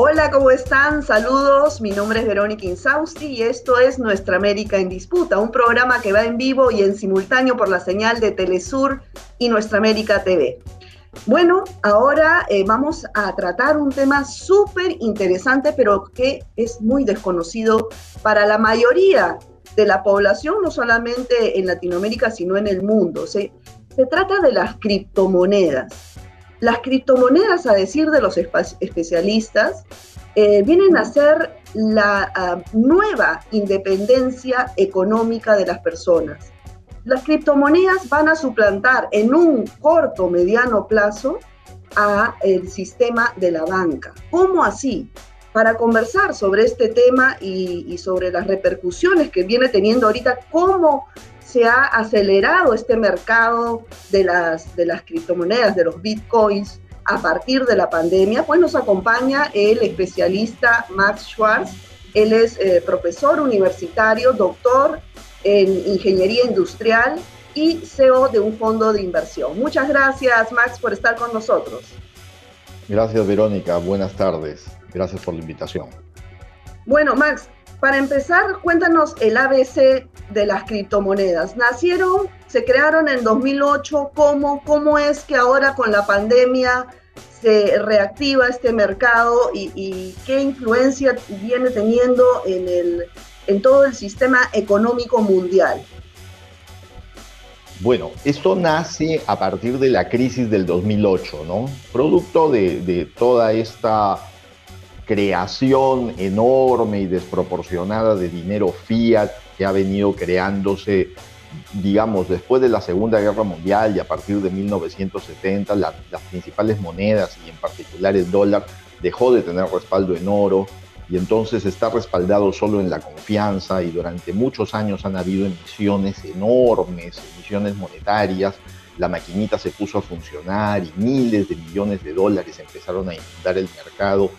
Hola, ¿cómo están? Saludos, mi nombre es Verónica Insausti y esto es Nuestra América en Disputa, un programa que va en vivo y en simultáneo por la señal de Telesur y Nuestra América TV. Bueno, ahora eh, vamos a tratar un tema súper interesante, pero que es muy desconocido para la mayoría de la población, no solamente en Latinoamérica, sino en el mundo. Se, se trata de las criptomonedas. Las criptomonedas, a decir de los especialistas, eh, vienen a ser la ah, nueva independencia económica de las personas. Las criptomonedas van a suplantar en un corto, mediano plazo a el sistema de la banca. ¿Cómo así? Para conversar sobre este tema y, y sobre las repercusiones que viene teniendo ahorita, cómo se ha acelerado este mercado de las, de las criptomonedas, de los bitcoins, a partir de la pandemia, pues nos acompaña el especialista Max Schwartz. Él es eh, profesor universitario, doctor en ingeniería industrial y CEO de un fondo de inversión. Muchas gracias, Max, por estar con nosotros. Gracias, Verónica. Buenas tardes. Gracias por la invitación. Bueno, Max, para empezar, cuéntanos el ABC de las criptomonedas. Nacieron, se crearon en 2008, ¿cómo, cómo es que ahora con la pandemia se reactiva este mercado y, qué influencia viene teniendo en, el, en todo el sistema económico mundial? Bueno, esto nace a partir de la crisis del 2008, ¿no? Producto de, de toda esta creación enorme y desproporcionada de dinero fiat que ha venido creándose, digamos, después de la Segunda Guerra Mundial y a partir de 1970, las principales monedas y en particular el dólar dejó de tener respaldo en oro y entonces está respaldado solo en la confianza y durante muchos años han habido emisiones enormes, emisiones monetarias, la maquinita se puso a funcionar y miles de millones de dólares empezaron a inundar el mercado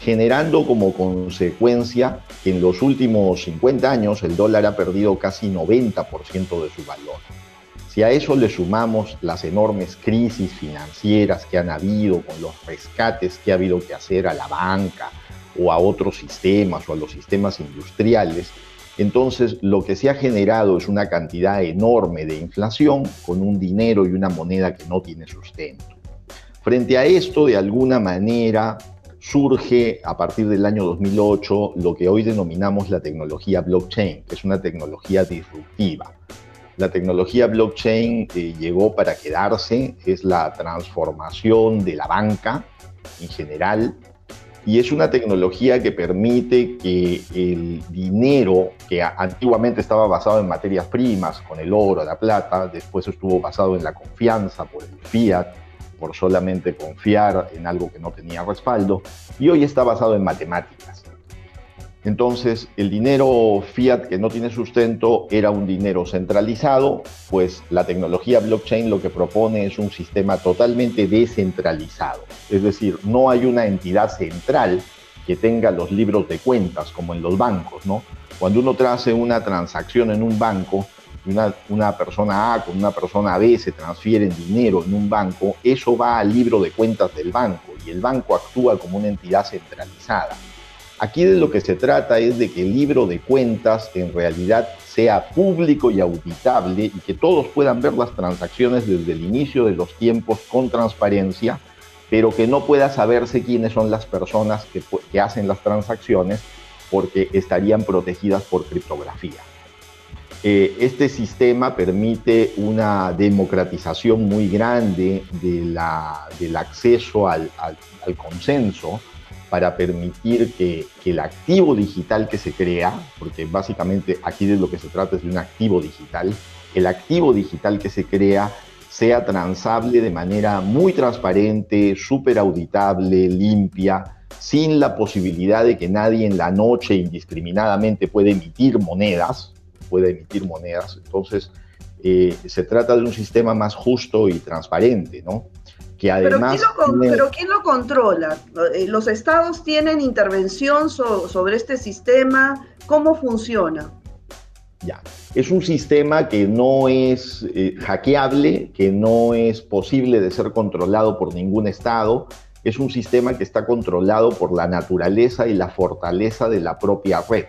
generando como consecuencia que en los últimos 50 años el dólar ha perdido casi 90% de su valor. Si a eso le sumamos las enormes crisis financieras que han habido, con los rescates que ha habido que hacer a la banca o a otros sistemas o a los sistemas industriales, entonces lo que se ha generado es una cantidad enorme de inflación con un dinero y una moneda que no tiene sustento. Frente a esto, de alguna manera, surge a partir del año 2008 lo que hoy denominamos la tecnología blockchain, que es una tecnología disruptiva. La tecnología blockchain eh, llegó para quedarse, es la transformación de la banca en general y es una tecnología que permite que el dinero que antiguamente estaba basado en materias primas, con el oro, la plata, después estuvo basado en la confianza por el fiat, por solamente confiar en algo que no tenía respaldo, y hoy está basado en matemáticas. Entonces, el dinero fiat que no tiene sustento era un dinero centralizado, pues la tecnología blockchain lo que propone es un sistema totalmente descentralizado. Es decir, no hay una entidad central que tenga los libros de cuentas como en los bancos, ¿no? Cuando uno hace una transacción en un banco, una, una persona A con una persona B se transfieren dinero en un banco, eso va al libro de cuentas del banco y el banco actúa como una entidad centralizada. Aquí de lo que se trata es de que el libro de cuentas en realidad sea público y auditable y que todos puedan ver las transacciones desde el inicio de los tiempos con transparencia, pero que no pueda saberse quiénes son las personas que, que hacen las transacciones porque estarían protegidas por criptografía. Eh, este sistema permite una democratización muy grande del acceso al, consenso para permitir que, el activo digital que se crea, porque básicamente aquí de lo que se trata es de un activo digital, el activo digital que se crea sea transable de manera muy transparente, súper auditable, limpia, sin la posibilidad de que nadie en la noche indiscriminadamente pueda emitir monedas, puede emitir monedas. Entonces, eh, se trata de un sistema más justo y transparente, ¿no? Que además ¿Pero, ¿quién lo, controla? Eh, ¿Los estados tienen intervención sobre este sistema? ¿Cómo funciona? Ya, es un sistema que no es eh, hackeable, que no es posible de ser controlado por ningún estado, es un sistema que está controlado por la naturaleza y la fortaleza de la propia red.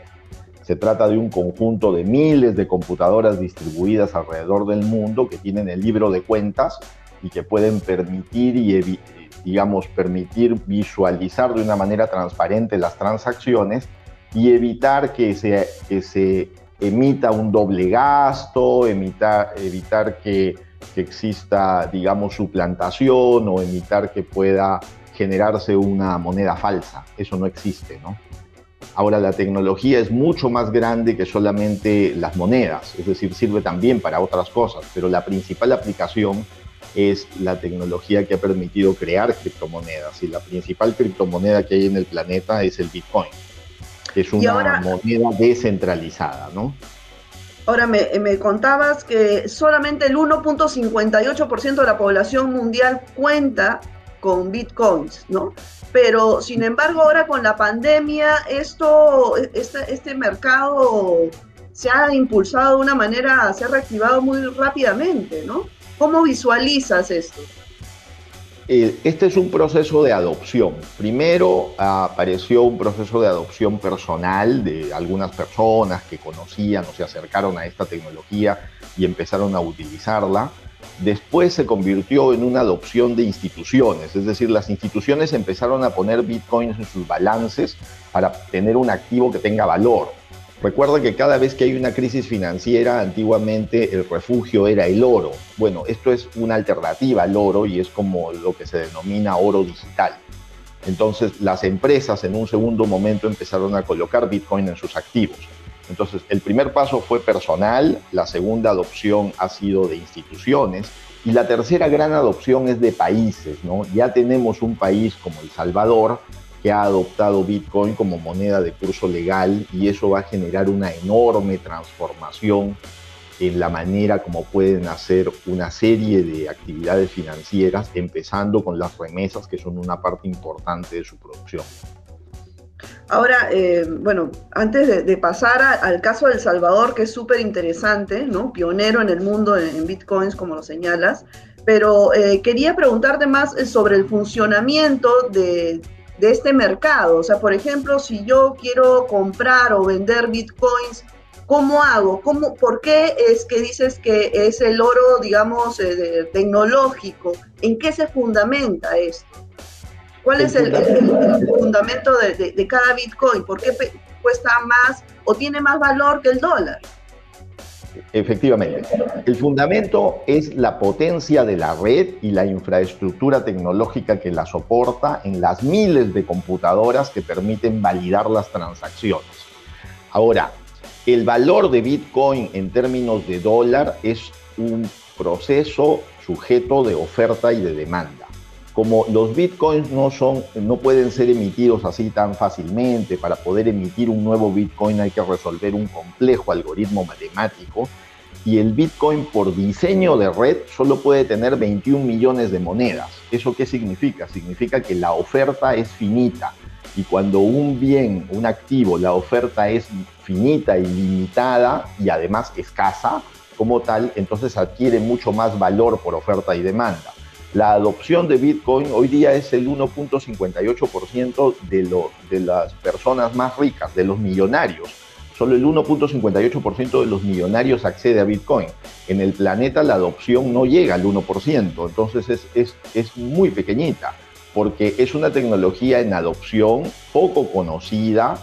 Se trata de un conjunto de miles de computadoras distribuidas alrededor del mundo que tienen el libro de cuentas y que pueden permitir y digamos permitir visualizar de una manera transparente las transacciones y evitar que se, que se emita un doble gasto, evitar que, que exista, digamos, suplantación o evitar que pueda generarse una moneda falsa. Eso no existe, ¿no? Ahora la tecnología es mucho más grande que solamente las monedas, es decir, sirve también para otras cosas, pero la principal aplicación es la tecnología que ha permitido crear criptomonedas y la principal criptomoneda que hay en el planeta es el Bitcoin, que es una moneda descentralizada, ¿no? Ahora me, me contabas que solamente el 1.58% de la población mundial cuenta con bitcoins, ¿no? Pero sin embargo ahora con la pandemia esto, este, este mercado se ha impulsado de una manera, se ha reactivado muy rápidamente, ¿no? ¿Cómo visualizas esto? Eh, este es un proceso de adopción. Primero apareció un proceso de adopción personal de algunas personas que conocían o se acercaron a esta tecnología y empezaron a utilizarla después se convirtió en una adopción de instituciones, es decir, las instituciones empezaron a poner bitcoins en sus balances para tener un activo que tenga valor. Recuerda que cada vez que hay una crisis financiera, antiguamente el refugio era el oro. Bueno, esto es una alternativa al oro y es como lo que se denomina oro digital. Entonces, las empresas en un segundo momento empezaron a colocar bitcoin en sus activos. Entonces, el primer paso fue personal, la segunda adopción ha sido de instituciones y la tercera gran adopción es de países, ¿no? Ya tenemos un país como El Salvador que ha adoptado Bitcoin como moneda de curso legal y eso va a generar una enorme transformación en la manera como pueden hacer una serie de actividades financieras, empezando con las remesas, que son una parte importante de su producción. Ahora, eh, bueno, antes de, pasar al caso de Salvador, que es súper interesante, ¿no? Pionero en el mundo en, bitcoins, como lo señalas, pero eh, quería preguntarte más eh, sobre el funcionamiento de, este mercado. O sea, por ejemplo, si yo quiero comprar o vender bitcoins, ¿cómo hago? ¿Cómo, ¿Por qué es que dices que es el oro, digamos, tecnológico? ¿En qué se fundamenta esto? ¿Cuál es el, fundamento de, cada Bitcoin? ¿Por qué cuesta más o tiene más valor que el dólar? Efectivamente. El fundamento es la potencia de la red y la infraestructura tecnológica que la soporta en las miles de computadoras que permiten validar las transacciones. Ahora, el valor de Bitcoin en términos de dólar es un proceso sujeto de oferta y de demanda como los bitcoins no, son, no pueden ser emitidos así tan fácilmente, para poder emitir un nuevo bitcoin hay que resolver un complejo algoritmo matemático y el bitcoin por diseño de red solo puede tener 21 millones de monedas. ¿Eso qué significa? Significa que la oferta es finita y cuando un bien, un activo, la oferta es finita y limitada y además escasa como tal, entonces adquiere mucho más valor por oferta y demanda la adopción de Bitcoin hoy día es el 1.58% de, de las personas más ricas, de los millonarios. Solo el 1.58% de los millonarios accede a Bitcoin. En el planeta la adopción no llega al 1%, entonces es, es, es muy pequeñita, porque es una tecnología en adopción poco conocida,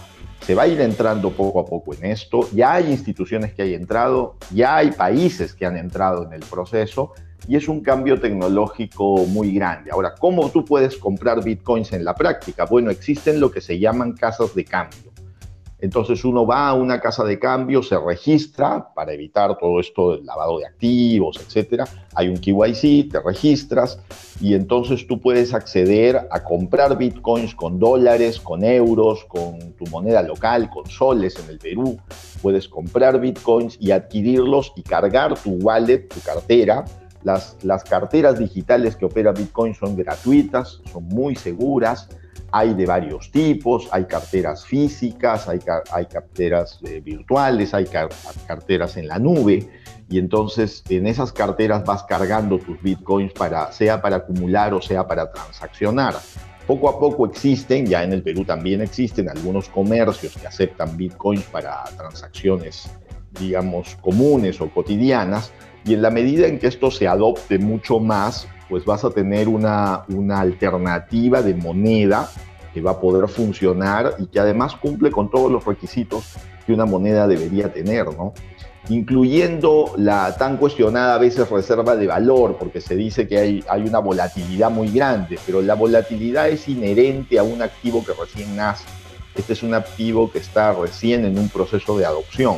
se va a ir entrando poco a poco en esto, ya hay instituciones que han entrado, ya hay países que han entrado en el proceso, y es un cambio tecnológico muy grande. Ahora, ¿cómo tú puedes comprar bitcoins en la práctica? Bueno, existen lo que se llaman casas de cambio. Entonces uno va a una casa de cambio, se registra para evitar todo esto del lavado de activos, etcétera. Hay un KYC, te registras y entonces tú puedes acceder a comprar bitcoins con dólares, con euros, con tu moneda local, con soles en el Perú. Puedes comprar bitcoins y adquirirlos y cargar tu wallet, tu cartera las, carteras digitales que opera Bitcoin son gratuitas, son muy seguras, hay de varios tipos, hay carteras físicas, hay, hay carteras eh, virtuales, hay carteras en la nube, y entonces en esas carteras vas cargando tus bitcoins para, sea para acumular o sea para transaccionar. Poco a poco existen, ya en el Perú también existen algunos comercios que aceptan bitcoins para transacciones, digamos, comunes o cotidianas, y en la medida en que esto se adopte mucho más, pues vas a tener una, una alternativa de moneda que va a poder funcionar y que además cumple con todos los requisitos que una moneda debería tener, ¿no? incluyendo la tan cuestionada a veces reserva de valor, porque se dice que hay, hay una volatilidad muy grande, pero la volatilidad es inherente a un activo que recién nace. Este es un activo que está recién en un proceso de adopción.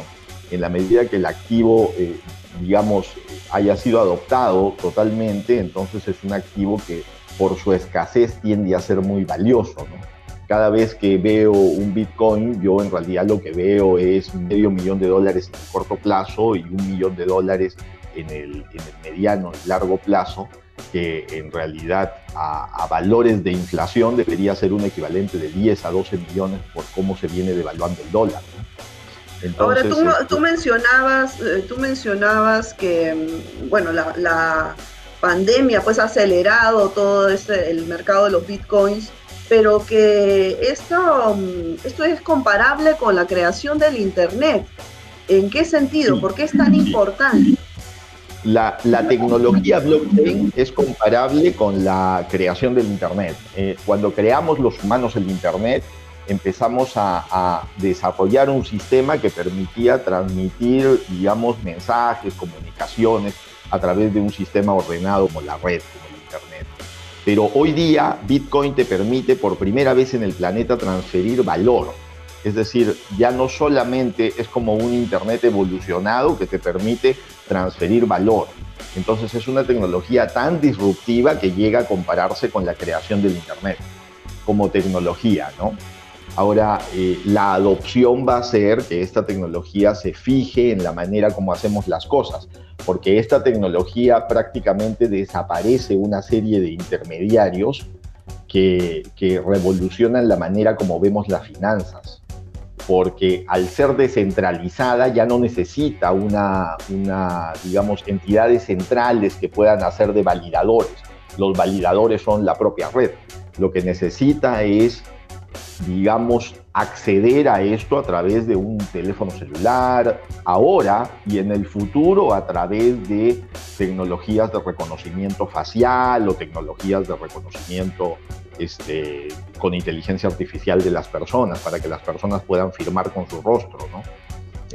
En la medida que el activo, eh, digamos, haya sido adoptado totalmente, entonces es un activo que por su escasez tiende a ser muy valioso. cada vez que veo un Bitcoin, yo en realidad lo que veo es medio millón de dólares en el corto plazo y un millón de dólares en el, mediano y largo plazo, que en realidad a, valores de inflación debería ser un equivalente de 10 a 12 millones por cómo se viene devaluando el dólar. Ahora, tú, tú, mencionabas, eh, tú mencionabas que, mm, bueno, la, la pandemia pues ha acelerado todo este, el mercado de los bitcoins pero que esto, mm, esto es comparable con la creación del Internet. ¿En qué sentido? ¿Por qué es tan importante? La, tecnología blockchain es comparable con la creación del Internet. Eh, cuando creamos los humanos el Internet, empezamos a, a, desarrollar un sistema que permitía transmitir, digamos, mensajes, comunicaciones a través de un sistema ordenado como la red, como el Internet. Pero hoy día Bitcoin te permite por primera vez en el planeta transferir valor. Es decir, ya no solamente es como un Internet evolucionado que te permite transferir valor. Entonces es una tecnología tan disruptiva que llega a compararse con la creación del Internet como tecnología, ¿no? Ahora, eh, la adopción va a ser que esta tecnología se fije en la manera como hacemos las cosas, porque esta tecnología prácticamente desaparece una serie de intermediarios que, revolucionan la manera como vemos las finanzas, porque al ser descentralizada ya no necesita una, una, digamos, entidades centrales que puedan hacer de validadores. Los validadores son la propia red. Lo que necesita es digamos, acceder a esto a través de un teléfono celular, ahora y en el futuro a través de tecnologías de reconocimiento facial o tecnologías de reconocimiento este, con inteligencia artificial de las personas, para que las personas puedan firmar con su rostro, ¿no?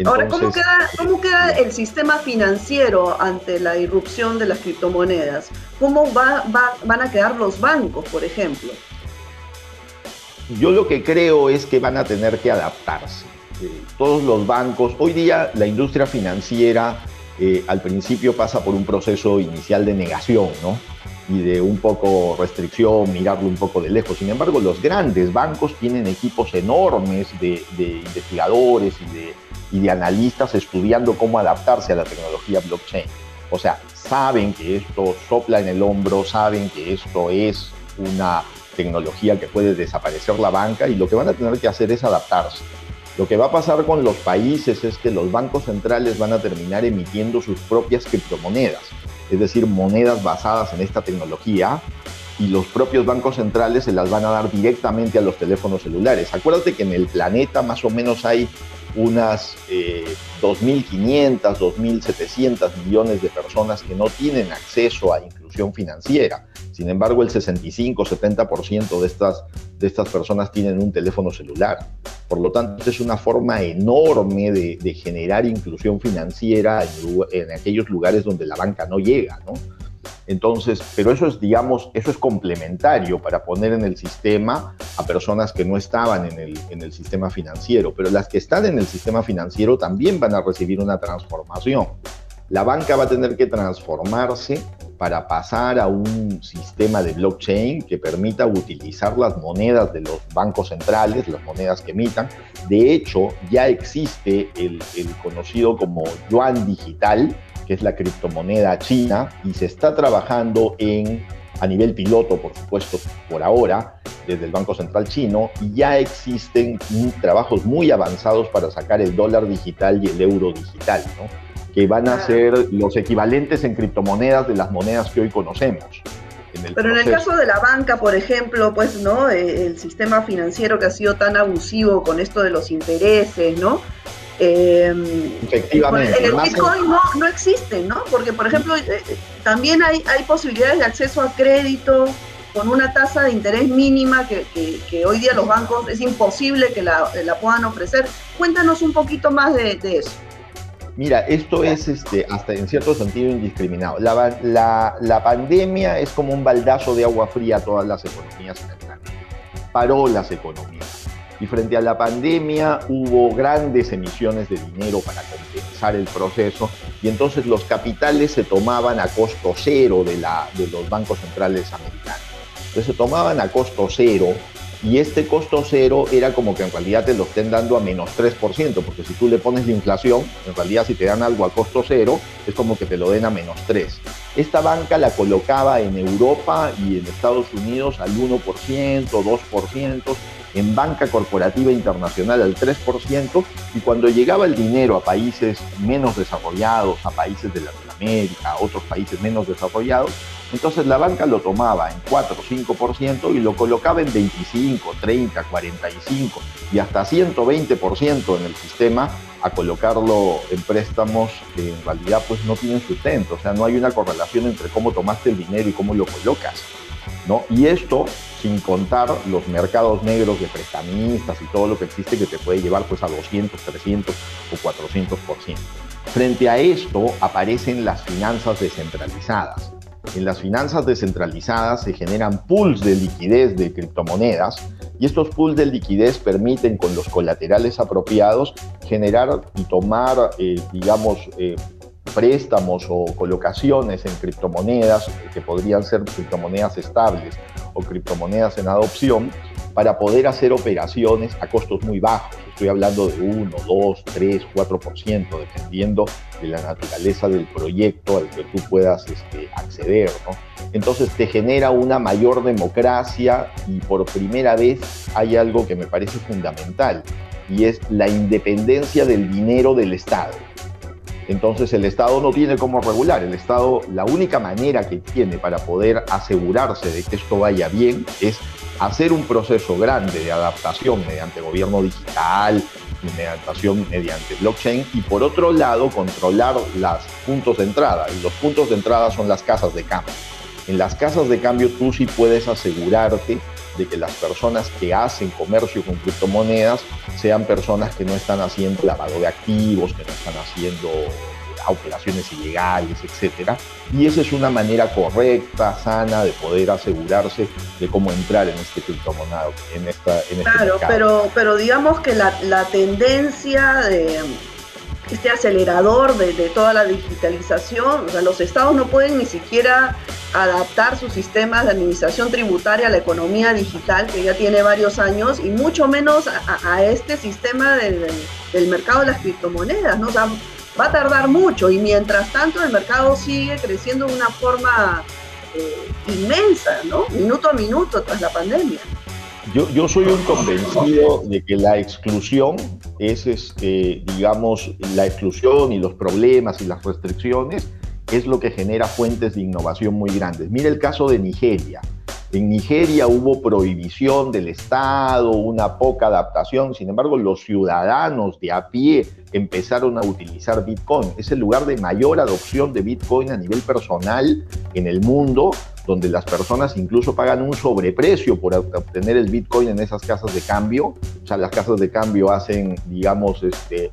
Ahora, ¿cómo queda, ¿cómo queda el sistema financiero ante la irrupción de las criptomonedas? ¿Cómo va, van a quedar los bancos, por ejemplo? Yo lo que creo es que van a tener que adaptarse. Eh, todos los bancos, hoy día la industria financiera eh, al principio pasa por un proceso inicial de negación, ¿no? Y de un poco restricción, mirarlo un poco de lejos. Sin embargo, los grandes bancos tienen equipos enormes de, investigadores y de, y de analistas estudiando cómo adaptarse a la tecnología blockchain. O sea, saben que esto sopla en el hombro, saben que esto es una tecnología que puede desaparecer la banca y lo que van a tener que hacer es adaptarse. Lo que va a pasar con los países es que los bancos centrales van a terminar emitiendo sus propias criptomonedas, es decir, monedas basadas en esta tecnología y los propios bancos centrales se las van a dar directamente a los teléfonos celulares. Acuérdate que en el planeta más o menos hay unas 2.500, 2.700 millones de personas que no tienen acceso a financiera. Sin embargo, el 65-70% de estas, de estas personas tienen un teléfono celular. Por lo tanto, es una forma enorme de, generar inclusión financiera en, en, aquellos lugares donde la banca no llega, ¿no? Entonces, pero eso es, digamos, eso es complementario para poner en el sistema a personas que no estaban en el, en el sistema financiero, pero las que están en el sistema financiero también van a recibir una transformación. La banca va a tener que transformarse para pasar a un sistema de blockchain que permita utilizar las monedas de los bancos centrales, las monedas que emitan. De hecho, ya existe el, conocido como yuan digital, que es la criptomoneda china, y se está trabajando en, a nivel piloto, por supuesto, por ahora, desde el Banco Central chino, y ya existen trabajos muy avanzados para sacar el dólar digital y el euro digital, que van a ser los equivalentes en criptomonedas de las monedas que hoy conocemos. En Pero en el caso de la banca, por ejemplo, pues, ¿no? Eh, el sistema financiero que ha sido tan abusivo con esto de los intereses, ¿no? Eh, Efectivamente. el Bitcoin no, no existe, ¿no? Porque, por ejemplo, eh, también hay, hay posibilidades de acceso a crédito con una tasa de interés mínima que, que, hoy día los bancos es imposible que la, la puedan ofrecer. Cuéntanos un poquito más de, de eso. Mira, esto es este, hasta en cierto sentido indiscriminado. La, la, la, pandemia es como un baldazo de agua fría a todas las economías en el planeta. Paró las economías. Y frente a la pandemia hubo grandes emisiones de dinero para compensar el proceso y entonces los capitales se tomaban a costo cero de, la, de los bancos centrales americanos. Entonces se tomaban a costo cero y este costo cero era como que en realidad te lo estén dando a menos 3%, porque si tú le pones la inflación, en realidad si te dan algo a costo cero, es como que te lo den a menos 3. Esta banca la colocaba en Europa y en Estados Unidos al 1%, 2%, en banca corporativa internacional al 3%, y cuando llegaba el dinero a países menos desarrollados, a países de Latinoamérica, a otros países menos desarrollados, entonces la banca lo tomaba en 4 o 5% y lo colocaba en 25, 30, 45 y hasta 120% en el sistema a colocarlo en préstamos que en realidad pues no tienen sustento, o sea, no hay una correlación entre cómo tomaste el dinero y cómo lo colocas, ¿no? Y esto sin contar los mercados negros de prestamistas y todo lo que existe que te puede llevar pues a 200, 300 o 400%. Frente a esto aparecen las finanzas descentralizadas en las finanzas descentralizadas se generan pools de liquidez de criptomonedas y estos pools de liquidez permiten con los colaterales apropiados generar y tomar, eh, digamos, eh, préstamos o colocaciones en criptomonedas que podrían ser criptomonedas estables o criptomonedas en adopción para poder hacer operaciones a costos muy bajos. Estoy hablando de 1, 2, 3, 4%, dependiendo de la naturaleza del proyecto al que tú puedas este, acceder. Entonces te genera una mayor democracia y por primera vez hay algo que me parece fundamental y es la independencia del dinero del Estado. Entonces el Estado no tiene cómo regular. El Estado, la única manera que tiene para poder asegurarse de que esto vaya bien es hacer un proceso grande de adaptación mediante gobierno digital, adaptación mediante blockchain y por otro lado controlar los puntos de entrada. Y los puntos de entrada son las casas de cambio. En las casas de cambio tú sí puedes asegurarte de que las personas que hacen comercio con criptomonedas sean personas que no están haciendo lavado de activos, que no están haciendo operaciones ilegales, etcétera. Y esa es una manera correcta, sana de poder asegurarse de cómo entrar en este criptomonado, en esta en este Claro, pero pero digamos que la, la tendencia de este acelerador de, toda la digitalización, o sea, los estados no pueden ni siquiera adaptar sus sistemas de administración tributaria a la economía digital, que ya tiene varios años, y mucho menos a, este sistema del, del, mercado de las criptomonedas, ¿no? O sea, va a tardar mucho y mientras tanto el mercado sigue creciendo de una forma eh, inmensa, ¿no? Minuto a minuto tras la pandemia. Yo, soy un convencido de que la exclusión es, este, digamos, la exclusión y los problemas y las restricciones es lo que genera fuentes de innovación muy grandes. Mira el caso de Nigeria. En Nigeria hubo prohibición del Estado, una poca adaptación, sin embargo los ciudadanos de a pie empezaron a utilizar Bitcoin. Es el lugar de mayor adopción de Bitcoin a nivel personal en el mundo, donde las personas incluso pagan un sobreprecio por obtener el Bitcoin en esas casas de cambio. O sea, las casas de cambio hacen, digamos, este,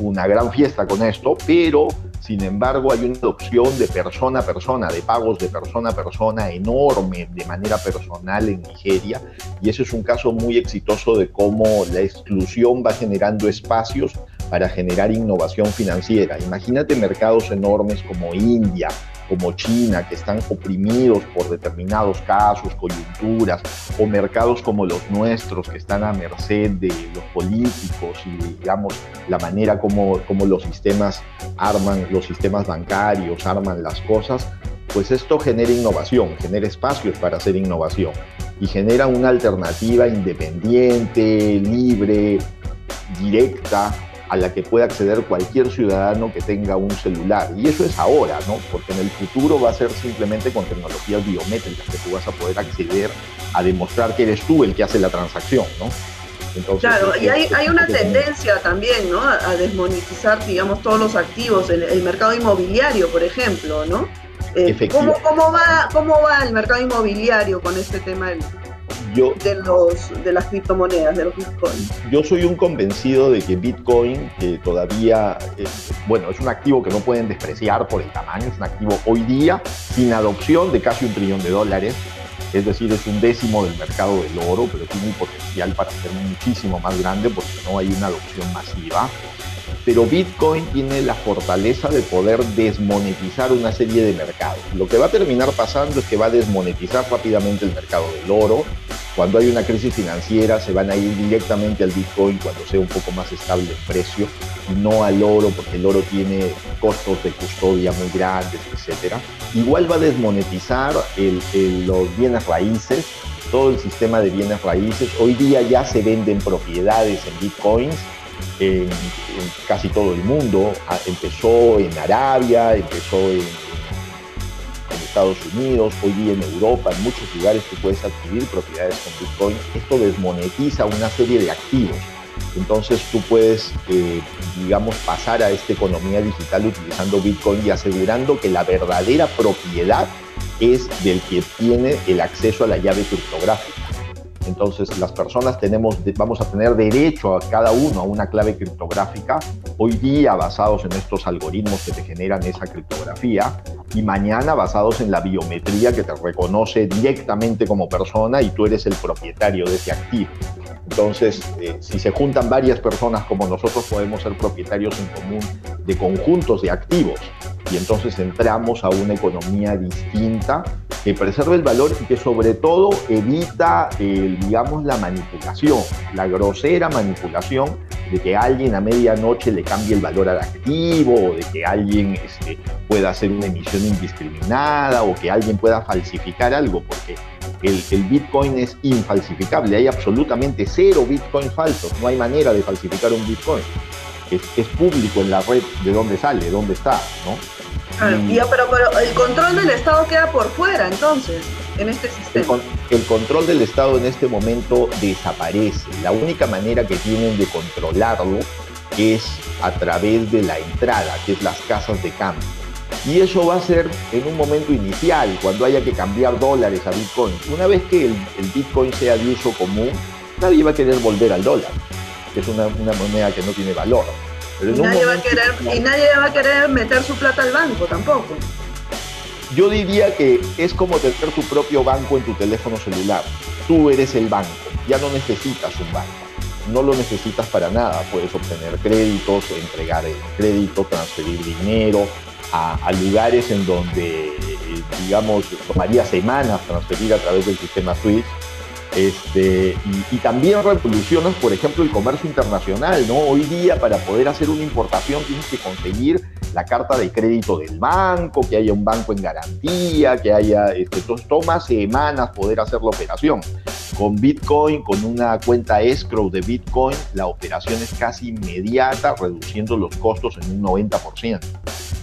una gran fiesta con esto, pero sin embargo, hay una adopción de persona a persona, de pagos de persona a persona enorme de manera personal en Nigeria. Y eso es un caso muy exitoso de cómo la exclusión va generando espacios para generar innovación financiera. Imagínate mercados enormes como India, como China, que están oprimidos por determinados casos, coyunturas, o mercados como los nuestros, que están a merced de los políticos y, digamos, la manera como, como los sistemas arman, los sistemas bancarios arman las cosas, pues esto genera innovación, genera espacios para hacer innovación y genera una alternativa independiente, libre, directa a la que puede acceder cualquier ciudadano que tenga un celular. Y eso es ahora, ¿no? Porque en el futuro va a ser simplemente con tecnologías biométricas que tú vas a poder acceder a demostrar que eres tú el que hace la transacción, ¿no? claro, y hay, hay una tendencia también, ¿no? A, desmonetizar, digamos, todos los activos, el, el mercado inmobiliario, por ejemplo, ¿no? Eh, ¿cómo, ¿cómo, va, ¿Cómo va el mercado inmobiliario con este tema del, yo, de, los, de las criptomonedas, de los bitcoins? Yo soy un convencido de que Bitcoin, que todavía, es, bueno, es un activo que no pueden despreciar por el tamaño, es un activo hoy día sin adopción de casi un trillón de dólares, es decir, es un décimo del mercado del oro, pero tiene un potencial para ser muchísimo más grande porque no hay una adopción masiva. Pero Bitcoin tiene la fortaleza de poder desmonetizar una serie de mercados. Lo que va a terminar pasando es que va a desmonetizar rápidamente el mercado del oro, cuando hay una crisis financiera se van a ir directamente al Bitcoin cuando sea un poco más estable el precio no al oro porque el oro tiene costos de custodia muy grandes, etc. Igual va a desmonetizar los bienes raíces, todo el sistema de bienes raíces. Hoy día ya se venden propiedades en Bitcoins en, en casi todo el mundo. Ah, empezó en Arabia, empezó en Estados Unidos, hoy día en Europa, en muchos lugares tú puedes adquirir propiedades con Bitcoin. Esto desmonetiza una serie de activos. Entonces tú puedes, eh, digamos, pasar a esta economía digital utilizando Bitcoin y asegurando que la verdadera propiedad es del que tiene el acceso a la llave criptográfica. Entonces las personas tenemos, vamos a tener derecho a cada uno a una clave criptográfica, hoy día basados en estos algoritmos que te generan esa criptografía y mañana basados en la biometría que te reconoce directamente como persona y tú eres el propietario de ese activo. Entonces, eh, si se juntan varias personas como nosotros, podemos ser propietarios en común de conjuntos de activos y entonces entramos a una economía distinta que preserva el valor y que sobre todo evita, digamos, la manipulación, la grosera manipulación de que alguien a medianoche le cambie el valor al activo o de que alguien este, pueda hacer una emisión indiscriminada o que alguien pueda falsificar algo, porque el, el, Bitcoin es infalsificable, hay absolutamente cero Bitcoin falsos, no hay manera de falsificar un Bitcoin. Es, es público en la red de dónde sale, dónde está, ¿no? Pero, el control del Estado queda por fuera, entonces, en este sistema. El, control del Estado en este momento desaparece. La única manera que tienen de controlarlo es a través de la entrada, que es las casas de cambio. Y eso va a ser en un momento inicial, cuando haya que cambiar dólares a Bitcoin. Una vez que el, Bitcoin sea de uso común, nadie va a querer volver al dólar, que es una moneda que no tiene valor. Y nadie, va a querer, y nadie va a querer meter su plata al banco tampoco. Yo diría que es como tener tu propio banco en tu teléfono celular. Tú eres el banco, ya no necesitas un banco. No lo necesitas para nada. Puedes obtener créditos, entregar el crédito, transferir dinero a, a lugares en donde, eh, digamos, tomaría semanas transferir a través del sistema Swift este, y, también revolucionas, por ejemplo, el comercio internacional. Hoy día para poder hacer una importación tienes que conseguir la carta de crédito del banco, que haya un banco en garantía, que haya, este, entonces toma semanas poder hacer la operación. Con Bitcoin, con una cuenta escrow de Bitcoin, la operación es casi inmediata, reduciendo los costos en un 90%.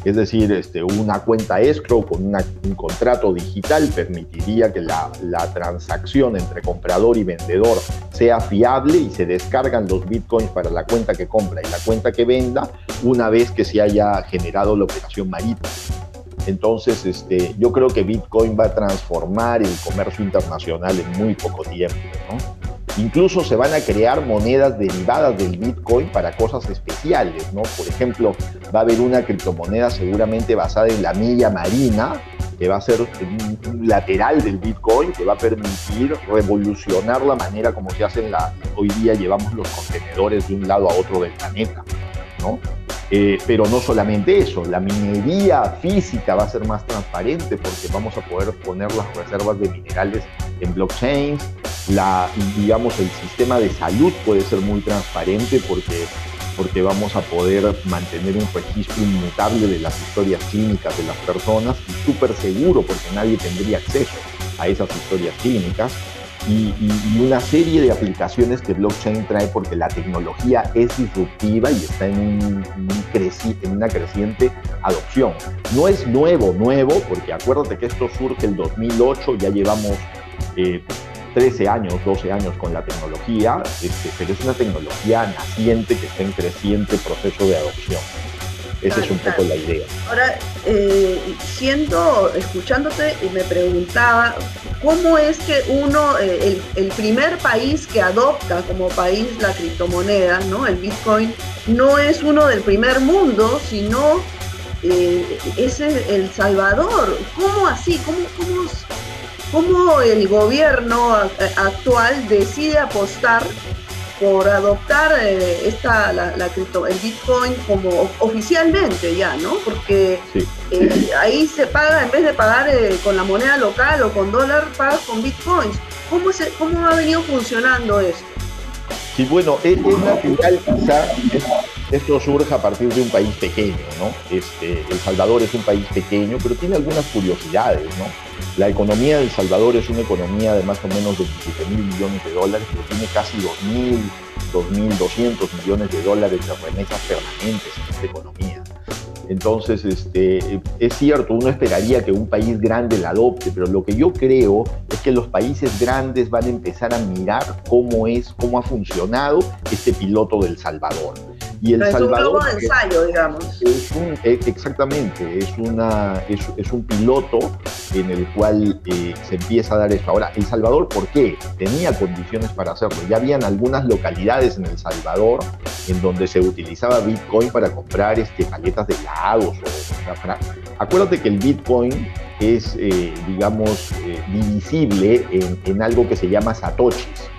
Es decir, este, una cuenta escrow con un contrato digital permitiría que la, transacción entre comprador y vendedor sea fiable y se descargan los bitcoins para la cuenta que compra y la cuenta que venda una vez que se haya generado la operación marítima. Entonces, este, yo creo que Bitcoin va a transformar el comercio internacional en muy poco tiempo. Incluso se van a crear monedas derivadas del Bitcoin para cosas especiales. ¿no? Por ejemplo, va a haber una criptomoneda seguramente basada en la milla marina, que va a ser un, lateral del Bitcoin, que va a permitir revolucionar la manera como se hacen la, hoy día llevamos los contenedores de un lado a otro del planeta. ¿No? Eh, pero no solamente eso, la minería física va a ser más transparente porque vamos a poder poner las reservas de minerales en blockchains, la, digamos, el sistema de salud puede ser muy transparente porque porque vamos a poder mantener un registro inmutable de las historias clínicas de las personas y súper seguro porque nadie tendría acceso a esas historias clínicas. Y, una serie de aplicaciones que blockchain trae porque la tecnología es disruptiva y está en, un, en una creciente adopción. No es nuevo, nuevo, porque acuérdate que esto surge el 2008, ya llevamos 13 eh, años, 12 años con la tecnología, este, pero es una tecnología naciente que está en creciente proceso de adopción. Esa es un poco la idea. Ahora, eh, siendo, escuchándote, me preguntaba, ¿cómo es que uno, eh, el, primer país que adopta como país la criptomoneda, ¿no? el Bitcoin, no es uno del primer mundo, sino eh, es El Salvador? ¿Cómo así? ¿Cómo, cómo, cómo el gobierno actual decide apostar por adoptar eh, esta, la, cripto, el Bitcoin como oficialmente ya, ¿no? Porque eh, ahí se paga, en vez de pagar eh, con la moneda local o con dólar, pagas con Bitcoins. ¿Cómo, se, ¿Cómo ha venido funcionando esto? Sí, bueno, es, natural quizá, esto surge a partir de un país pequeño, ¿no? Este, el Salvador es un país pequeño, pero tiene algunas curiosidades, ¿no? La economía de El Salvador es una economía de más o menos 27 mil millones de dólares, pero tiene casi 2.000, 2.200 millones de dólares de remesas permanentes en esta economía. Entonces, este, es cierto, uno esperaría que un país grande la adopte, pero lo que yo creo es que los países grandes van a empezar a mirar cómo es, cómo ha funcionado este piloto del Salvador. Y el Salvador, es un de ensayo, digamos. E, exactamente, es, una, es, un piloto en el cual eh, se empieza a dar esto. Ahora, El Salvador, ¿por qué? Tenía condiciones para hacerlo. Ya habían algunas localidades en El Salvador en donde se utilizaba Bitcoin para comprar este, paletas de helados. O, acuérdate que el Bitcoin es, eh, digamos, eh, divisible en, en algo que se llama satoshis.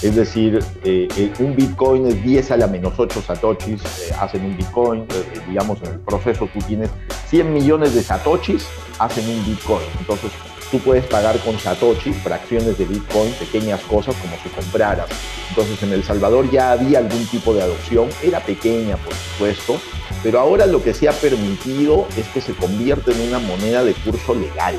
Es decir, eh, eh, un Bitcoin es 10 a la menos 8 satoshis, eh, hacen un Bitcoin, digamos, en el proceso tú tienes 100 millones de satoshis, hacen un Bitcoin. Entonces, tú puedes pagar con satoshis, fracciones de Bitcoin, pequeñas cosas como si compraras. Entonces, en El Salvador ya había algún tipo de adopción, era pequeña, por supuesto, pero ahora lo que se ha permitido es que se convierta en una moneda de curso legal.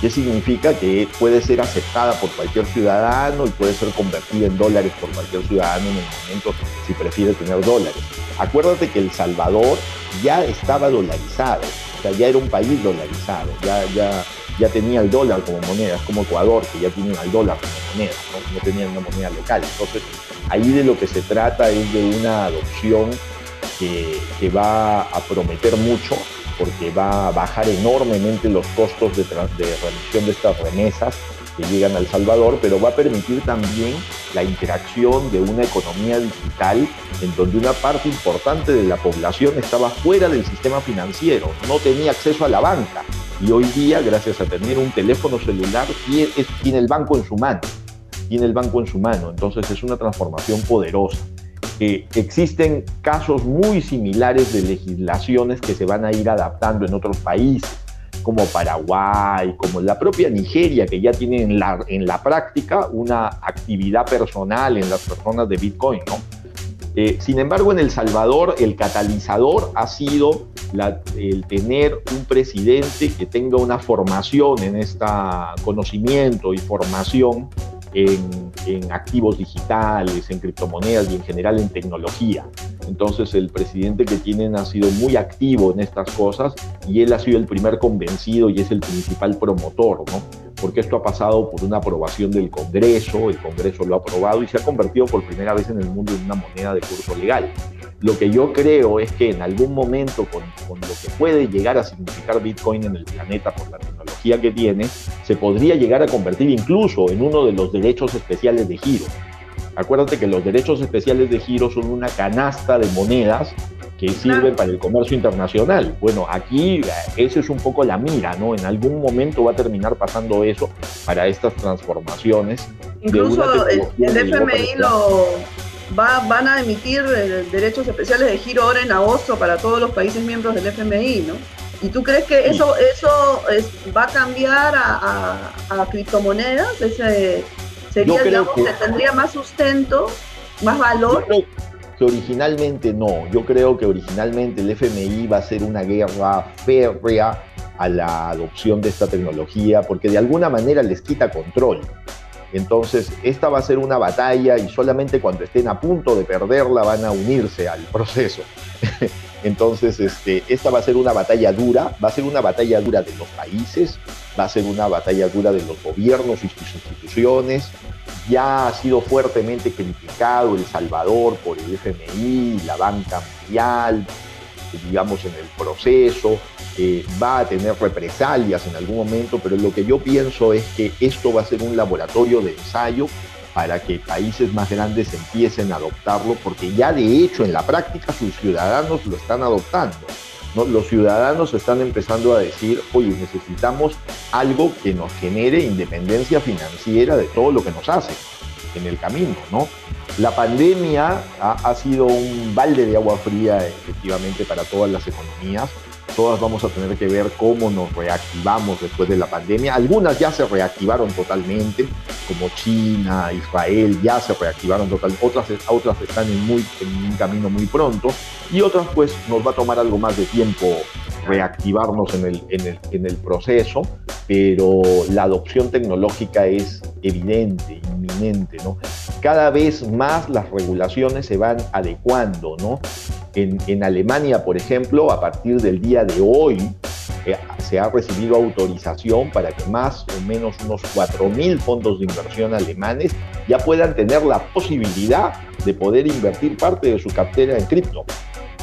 ¿Qué significa? Que puede ser aceptada por cualquier ciudadano y puede ser convertida en dólares por cualquier ciudadano en el momento si prefiere tener dólares. Acuérdate que El Salvador ya estaba dolarizado, o sea, ya era un país dolarizado, ya, ya, ya tenía el dólar como moneda, es como Ecuador, que ya tienen el dólar como moneda, ¿no? no tenían una moneda local. Entonces, ahí de lo que se trata es de una adopción que, que va a prometer mucho porque va a bajar enormemente los costos de, remisión de estas remesas que llegan al Salvador, pero va a permitir también la interacción de una economía digital en donde una parte importante de la población estaba fuera del sistema financiero, no tenía acceso a la banca. Y hoy día, gracias a tener un teléfono celular, tiene el banco en su mano, tiene el banco en su mano, entonces es una transformación poderosa existen casos muy similares de legislaciones que se van a ir adaptando en otros países, como Paraguay, como la propia Nigeria, que ya tiene en la, en la práctica una actividad personal en las personas de Bitcoin, ¿no? Eh, sin embargo, en El Salvador el catalizador ha sido el tener un presidente que tenga una formación en este conocimiento y formación en, activos digitales, en criptomonedas y en general en tecnología. Entonces el presidente que tienen ha sido muy activo en estas cosas y él ha sido el primer convencido y es el principal promotor, ¿no? Porque esto ha pasado por una aprobación del Congreso, el Congreso lo ha aprobado y se ha convertido por primera vez en el mundo en una moneda de curso legal. Lo que yo creo es que en algún momento, con, con, lo que puede llegar a significar Bitcoin en el planeta por la tecnología que tiene, se podría llegar a convertir incluso en uno de los derechos especiales de giro. Acuérdate que los derechos especiales de giro son una canasta de monedas que sirven para el comercio internacional. Bueno, aquí eh, eso es un poco la mira, ¿no? En algún momento va a terminar pasando eso para estas transformaciones. Incluso el, el FMI lo, van a emitir eh, derechos especiales de giro ahora en agosto para todos los países miembros del FMI, ¿no? ¿Y tú crees que eso, eso va a cambiar a, criptomonedas? Ese sería, digamos, que, tendría más sustento, más valor. Que originalmente no. Yo creo que originalmente el FMI va a ser una guerra férrea a la adopción de esta tecnología, porque de alguna manera les quita control Entonces, esta va a ser una batalla y solamente cuando estén a punto de perderla van a unirse al proceso. Entonces, este, esta va a ser una batalla dura, va a ser una batalla dura de los países, va a ser una batalla dura de los gobiernos y sus instituciones. Ya ha sido fuertemente criticado El Salvador por el FMI, la banca mundial, digamos, en el proceso. Eh, va a tener represalias en algún momento, pero lo que yo pienso es que esto va a ser un laboratorio de ensayo para que países más grandes empiecen a adoptarlo, porque ya de hecho en la práctica sus ciudadanos lo están adoptando. Los ciudadanos están empezando a decir, oye, necesitamos algo que nos genere independencia financiera de todo lo que nos hace en el camino, ¿no? La pandemia ha sido un balde de agua fría efectivamente para todas las economías todas vamos a tener que ver cómo nos reactivamos después de la pandemia. Algunas ya se reactivaron totalmente, como China, Israel, ya se reactivaron totalmente. Otras, otras están en, muy, en un camino muy pronto y otras pues nos va a tomar algo más de tiempo reactivarnos en el, en el, en el proceso, pero la adopción tecnológica es evidente, inminente, ¿no? Cada vez más las regulaciones se van adecuando, ¿no? En, Alemania, por ejemplo, a partir del día de hoy, eh, se ha recibido autorización para que más o menos unos 4.000 fondos de inversión alemanes ya puedan tener la posibilidad de poder invertir parte de su cartera en cripto.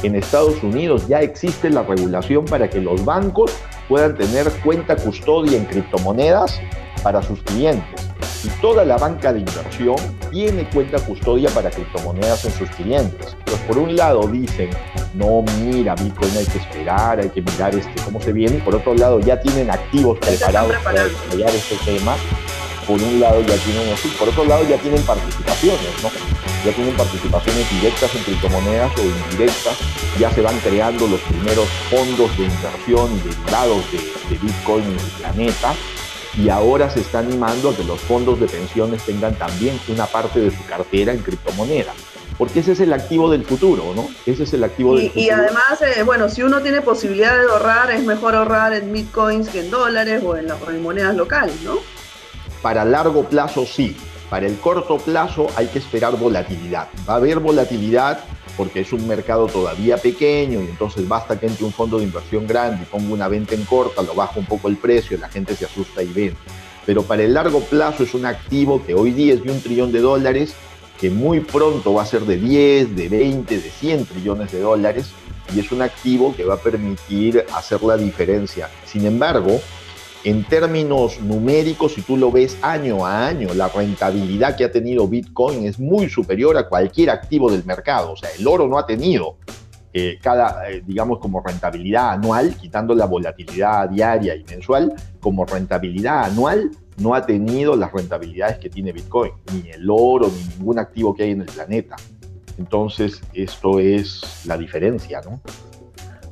En Estados Unidos ya existe la regulación para que los bancos puedan tener cuenta custodia en criptomonedas para sus clientes. Y toda la banca de inversión tiene cuenta custodia para criptomonedas en sus clientes. Pues por un lado dicen, no, mira, Bitcoin hay que esperar, hay que mirar este, cómo se viene. Por otro lado ya tienen activos preparados para desarrollar este tema. Por un lado ya tienen así, por otro lado ya tienen participaciones, ¿no? Ya tienen participaciones directas en criptomonedas o indirectas. Ya se van creando los primeros fondos de inversión de, de Bitcoin en el planeta y ahora se está animando a que los fondos de pensiones tengan también una parte de su cartera en criptomoneda. Porque ese es el activo del futuro, ¿no? Ese es el activo y, del futuro. Y además, eh, bueno, si uno tiene posibilidad de ahorrar, es mejor ahorrar en bitcoins que en dólares o en, la, en monedas locales, ¿no? Para largo plazo sí. Para el corto plazo hay que esperar volatilidad. Va a haber volatilidad porque es un mercado todavía pequeño y entonces basta que entre un fondo de inversión grande y ponga una venta en corta, lo baja un poco el precio, la gente se asusta y vende. Pero para el largo plazo es un activo que hoy día es de un trillón de dólares, que muy pronto va a ser de 10, de 20, de 100 trillones de dólares y es un activo que va a permitir hacer la diferencia. Sin embargo, en términos numéricos, si tú lo ves año a año, la rentabilidad que ha tenido Bitcoin es muy superior a cualquier activo del mercado. O sea, el oro no ha tenido eh, cada, eh, digamos, como rentabilidad anual, quitando la volatilidad diaria y mensual, como rentabilidad anual no ha tenido las rentabilidades que tiene Bitcoin, ni el oro, ni ningún activo que hay en el planeta. Entonces, esto es la diferencia, ¿no?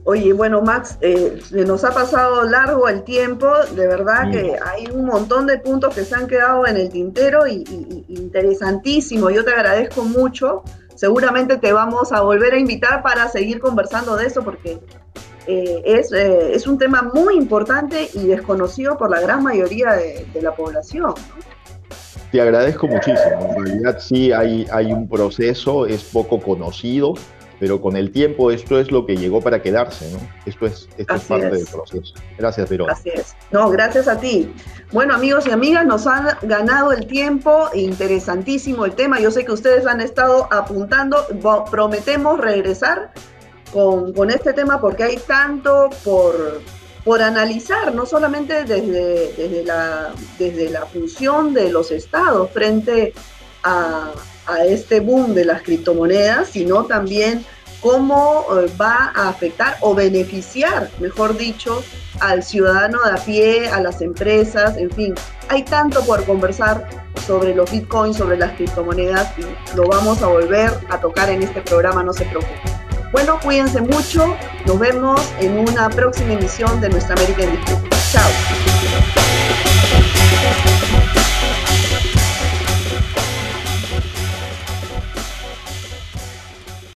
Oye, bueno, Max, eh, nos ha pasado largo el tiempo, de verdad que hay un montón de puntos que se han quedado en el tintero y, y, y, interesantísimo. Yo te agradezco mucho. Seguramente te vamos a volver a invitar para seguir conversando de eso porque eh, es, eh, es, un tema muy importante y desconocido por la gran mayoría de, de la población. Te agradezco muchísimo. En realidad sí hay, hay un proceso, es poco conocido pero con el tiempo esto es lo que llegó para quedarse, ¿no? Esto es, esto es parte es. del proceso. Gracias, Vero. Así es. No, gracias a ti. Bueno, amigos y amigas, nos han ganado el tiempo, interesantísimo el tema. Yo sé que ustedes han estado apuntando, prometemos regresar con, con este tema porque hay tanto por, por analizar, no solamente desde, desde, la, desde la función de los estados frente a, a este boom de las criptomonedas, sino también cómo eh, va a afectar o beneficiar, mejor dicho, al ciudadano de a pie, a las empresas, en fin. Hay tanto por conversar sobre los bitcoins, sobre las criptomonedas y lo vamos a volver a tocar en este programa, no se preocupen. Bueno, cuídense mucho, nos vemos en una próxima emisión de Nuestra América en Disputa. Chao.